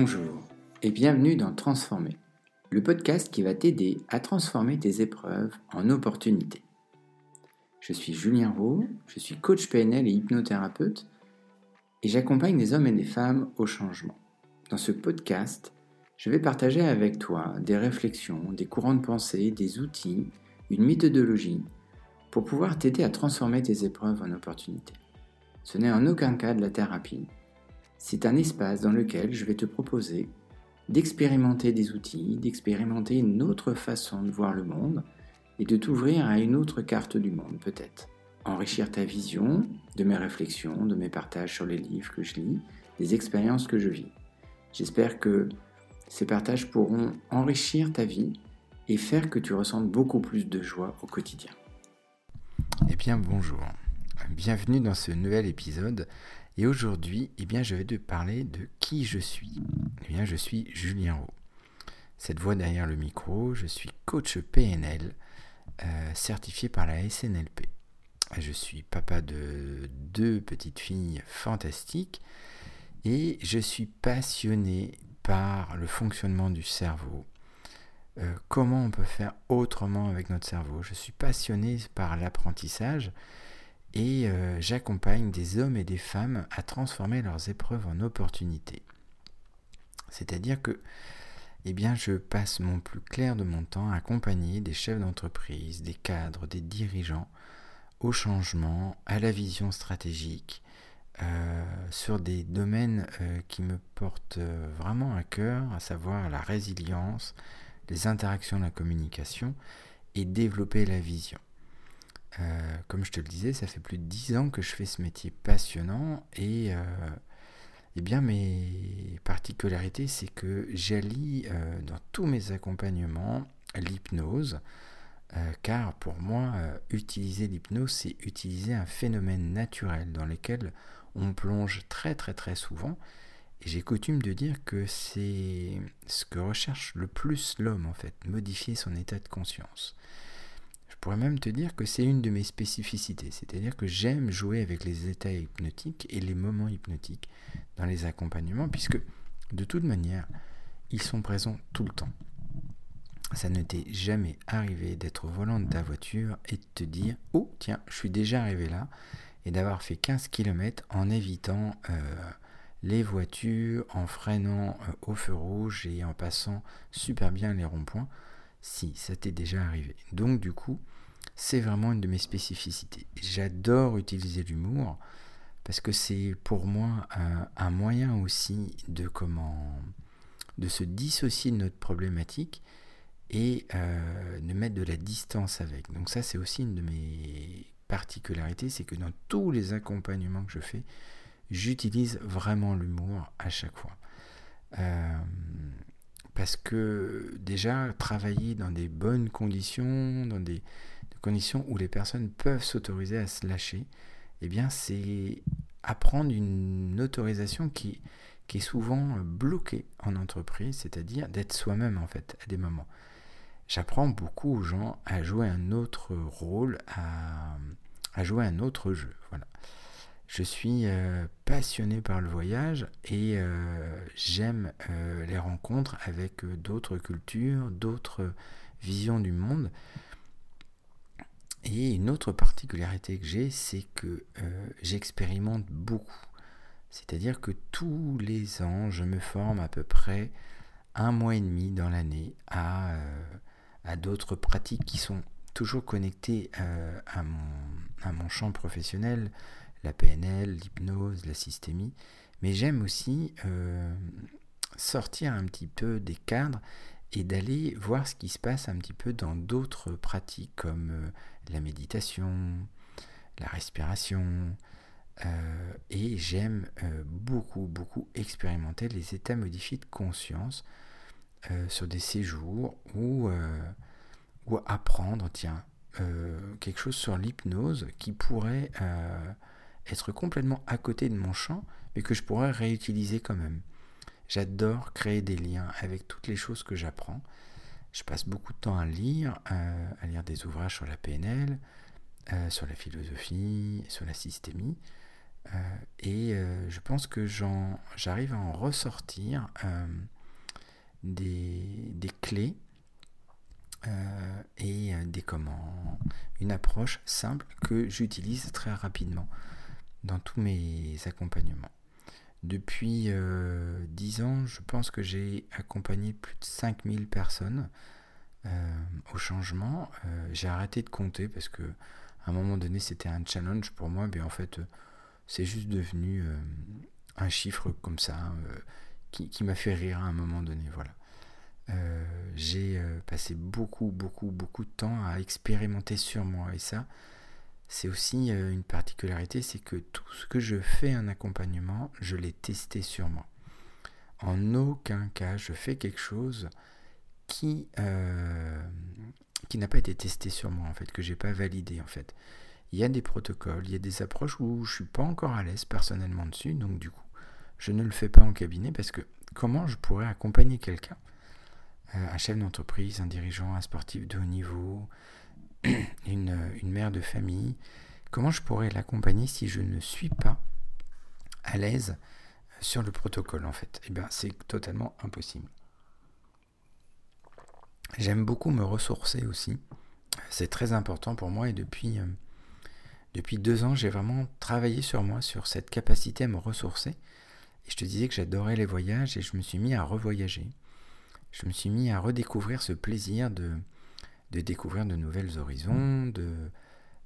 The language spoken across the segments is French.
Bonjour et bienvenue dans Transformer, le podcast qui va t'aider à transformer tes épreuves en opportunités. Je suis Julien Roux, je suis coach PNL et hypnothérapeute et j'accompagne des hommes et des femmes au changement. Dans ce podcast, je vais partager avec toi des réflexions, des courants de pensée, des outils, une méthodologie pour pouvoir t'aider à transformer tes épreuves en opportunités. Ce n'est en aucun cas de la thérapie. C'est un espace dans lequel je vais te proposer d'expérimenter des outils, d'expérimenter une autre façon de voir le monde et de t'ouvrir à une autre carte du monde peut-être. Enrichir ta vision de mes réflexions, de mes partages sur les livres que je lis, des expériences que je vis. J'espère que ces partages pourront enrichir ta vie et faire que tu ressentes beaucoup plus de joie au quotidien. Eh bien bonjour, bienvenue dans ce nouvel épisode et aujourd'hui eh bien, je vais te parler de qui je suis. Eh bien je suis Julien Roux. Cette voix derrière le micro, je suis coach PNL euh, certifié par la SNLP. Je suis papa de deux petites filles fantastiques et je suis passionné par le fonctionnement du cerveau, euh, comment on peut faire autrement avec notre cerveau? Je suis passionné par l'apprentissage et euh, j'accompagne des hommes et des femmes à transformer leurs épreuves en opportunités. C'est-à-dire que eh je passe mon plus clair de mon temps à accompagner des chefs d'entreprise, des cadres, des dirigeants au changement, à la vision stratégique, euh, sur des domaines qui me portent vraiment à cœur, à savoir la résilience, les interactions, la communication et développer la vision. Euh, comme je te le disais, ça fait plus de dix ans que je fais ce métier passionnant et euh, eh bien mes particularités, c'est que j'allie euh, dans tous mes accompagnements l'hypnose, car pour moi, utiliser l'hypnose, c'est utiliser un phénomène naturel dans lequel on plonge très très très souvent et j'ai coutume de dire que c'est ce que recherche le plus l'homme en fait, modifier son état de conscience. Je pourrais même te dire que c'est une de mes spécificités, c'est-à-dire que j'aime jouer avec les états hypnotiques et les moments hypnotiques dans les accompagnements, puisque de toute manière, ils sont présents tout le temps. Ça ne t'est jamais arrivé d'être au volant de ta voiture et de te dire Oh, tiens, je suis déjà arrivé là, et d'avoir fait 15 km en évitant euh, les voitures en freinant euh, au feu rouge et en passant super bien les ronds-points. Si, ça t'est déjà arrivé. Donc du coup, c'est vraiment une de mes spécificités. J'adore utiliser l'humour parce que c'est pour moi un, moyen aussi de comment de se dissocier de notre problématique et euh, de mettre de la distance avec. Donc ça c'est aussi une de mes particularités, c'est que dans tous les accompagnements que je fais, j'utilise vraiment l'humour à chaque fois. Euh, parce que déjà, travailler dans des bonnes conditions, dans des, conditions où les personnes peuvent s'autoriser à se lâcher, eh bien, c'est apprendre une autorisation qui, est souvent bloquée en entreprise, c'est-à-dire d'être soi-même en fait à des moments. J'apprends beaucoup aux gens à jouer un autre rôle, à, à jouer un autre jeu. Voilà. Je suis euh, passionné par le voyage et euh, j'aime euh, les rencontres avec d'autres cultures, d'autres visions du monde. Et une autre particularité que j'ai, c'est que j'expérimente beaucoup. C'est-à-dire que tous les ans, je me forme à peu près un mois et demi dans l'année à, d'autres pratiques qui sont toujours connectées à, mon, champ professionnel, la PNL, l'hypnose, la systémie, mais j'aime aussi euh, sortir un petit peu des cadres et d'aller voir ce qui se passe un petit peu dans d'autres pratiques comme euh, la méditation, la respiration, euh, et j'aime beaucoup, beaucoup expérimenter les états modifiés de conscience sur des séjours ou, ou apprendre, tiens, quelque chose sur l'hypnose qui pourrait être complètement à côté de mon champ, mais que je pourrais réutiliser quand même. J'adore créer des liens avec toutes les choses que j'apprends. Je passe beaucoup de temps à lire, euh, à lire des ouvrages sur la PNL, euh, sur la philosophie, sur la systémie. et je pense que j'arrive à en ressortir des, des, clés et des comment, une approche simple que j'utilise très rapidement dans tous mes accompagnements. Depuis euh, 10 ans, je pense que j'ai accompagné plus de 5000 personnes euh, au changement. Euh, j'ai arrêté de compter parce que à un moment donné, c'était un challenge pour moi, mais en fait, c'est juste devenu euh, un chiffre comme ça qui, qui m'a fait rire à un moment donné. Voilà. j'ai passé beaucoup, beaucoup, beaucoup de temps à expérimenter sur moi et ça, c'est aussi euh, une particularité, c'est que tout ce que je fais en accompagnement, je l'ai testé sur moi. En aucun cas, je fais quelque chose qui, euh, qui n'a pas été testé sur moi, en fait, que j'ai pas validé, en fait. Il y a des protocoles, il y a des approches où je suis pas encore à l'aise personnellement dessus, donc du coup, je ne le fais pas en cabinet parce que comment je pourrais accompagner quelqu'un, euh, un chef d'entreprise, un dirigeant, un sportif de haut niveau, une, mère de famille, comment je pourrais l'accompagner si je ne suis pas à l'aise sur le protocole en fait? Eh bien c'est totalement impossible. J'aime beaucoup me ressourcer aussi. C'est très important pour moi et depuis, euh, depuis deux ans j'ai vraiment travaillé sur moi, sur cette capacité à me ressourcer. Et je te disais que j'adorais les voyages et je me suis mis à revoyager. Je me suis mis à redécouvrir ce plaisir de, de découvrir de nouvelles horizons, de,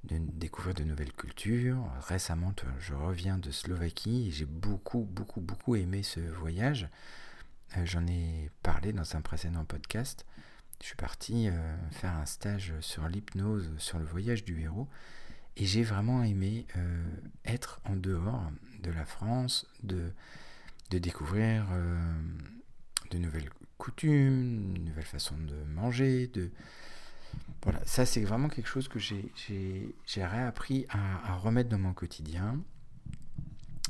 découvrir de nouvelles cultures. Récemment, je reviens de Slovaquie et j'ai beaucoup, beaucoup, beaucoup aimé ce voyage. Euh, j'en ai parlé dans un précédent podcast. Je suis parti euh, faire un stage sur l'hypnose, sur le voyage du héros. Et j'ai vraiment aimé euh, être en dehors de la France, de, de découvrir de nouvelles coutumes, de nouvelles façons de manger, de, voilà, ça c'est vraiment quelque chose que j'ai réappris à, remettre dans mon quotidien.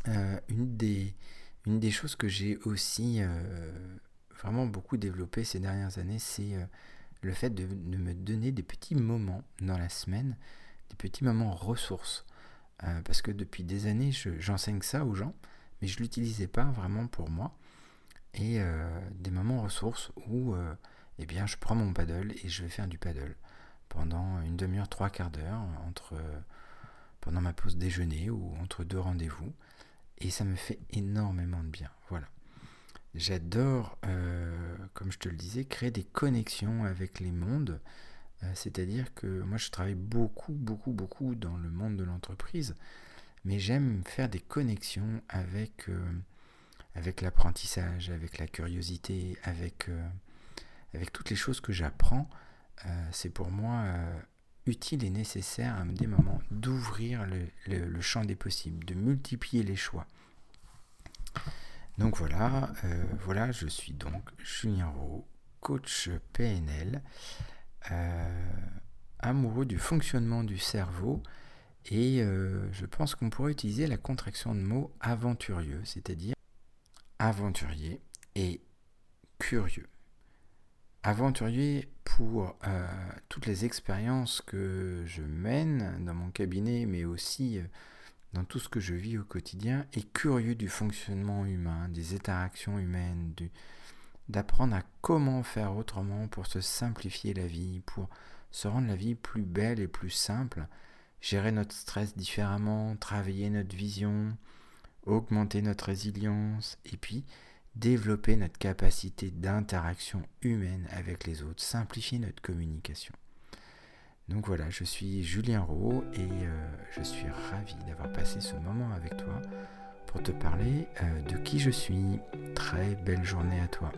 Euh, une, des, choses que j'ai aussi euh, vraiment beaucoup développé ces dernières années, c'est euh, le fait de, me donner des petits moments dans la semaine, des petits moments ressources. parce que depuis des années, j'enseigne ça aux gens, mais je ne l'utilisais pas vraiment pour moi. Et des moments ressources où eh bien, je prends mon paddle et je vais faire du paddle pendant une demi-heure, trois quarts d'heure, entre, pendant ma pause déjeuner ou entre deux rendez-vous. Et ça me fait énormément de bien. Voilà. J'adore, euh, comme je te le disais, créer des connexions avec les mondes. Euh, c'est-à-dire que moi, je travaille beaucoup, beaucoup, beaucoup dans le monde de l'entreprise. Mais j'aime faire des connexions avec, euh, avec l'apprentissage, avec la curiosité, avec avec toutes les choses que j'apprends, euh, c'est pour moi euh, utile et nécessaire à des moments d'ouvrir le, champ des possibles, de multiplier les choix. Donc voilà, euh, voilà, je suis donc Julien Rowe, coach PNL, amoureux du fonctionnement du cerveau, et je pense qu'on pourrait utiliser la contraction de mots aventurieux, c'est-à-dire aventurier et curieux aventurier pour euh, toutes les expériences que je mène dans mon cabinet, mais aussi euh, dans tout ce que je vis au quotidien, et curieux du fonctionnement humain, des interactions humaines, d'apprendre à comment faire autrement pour se simplifier la vie, pour se rendre la vie plus belle et plus simple, gérer notre stress différemment, travailler notre vision, augmenter notre résilience, et puis développer notre capacité d'interaction humaine avec les autres, simplifier notre communication. Donc voilà, je suis Julien Rowe et euh, je suis ravi d'avoir passé ce moment avec toi pour te parler euh, de qui je suis. Très belle journée à toi.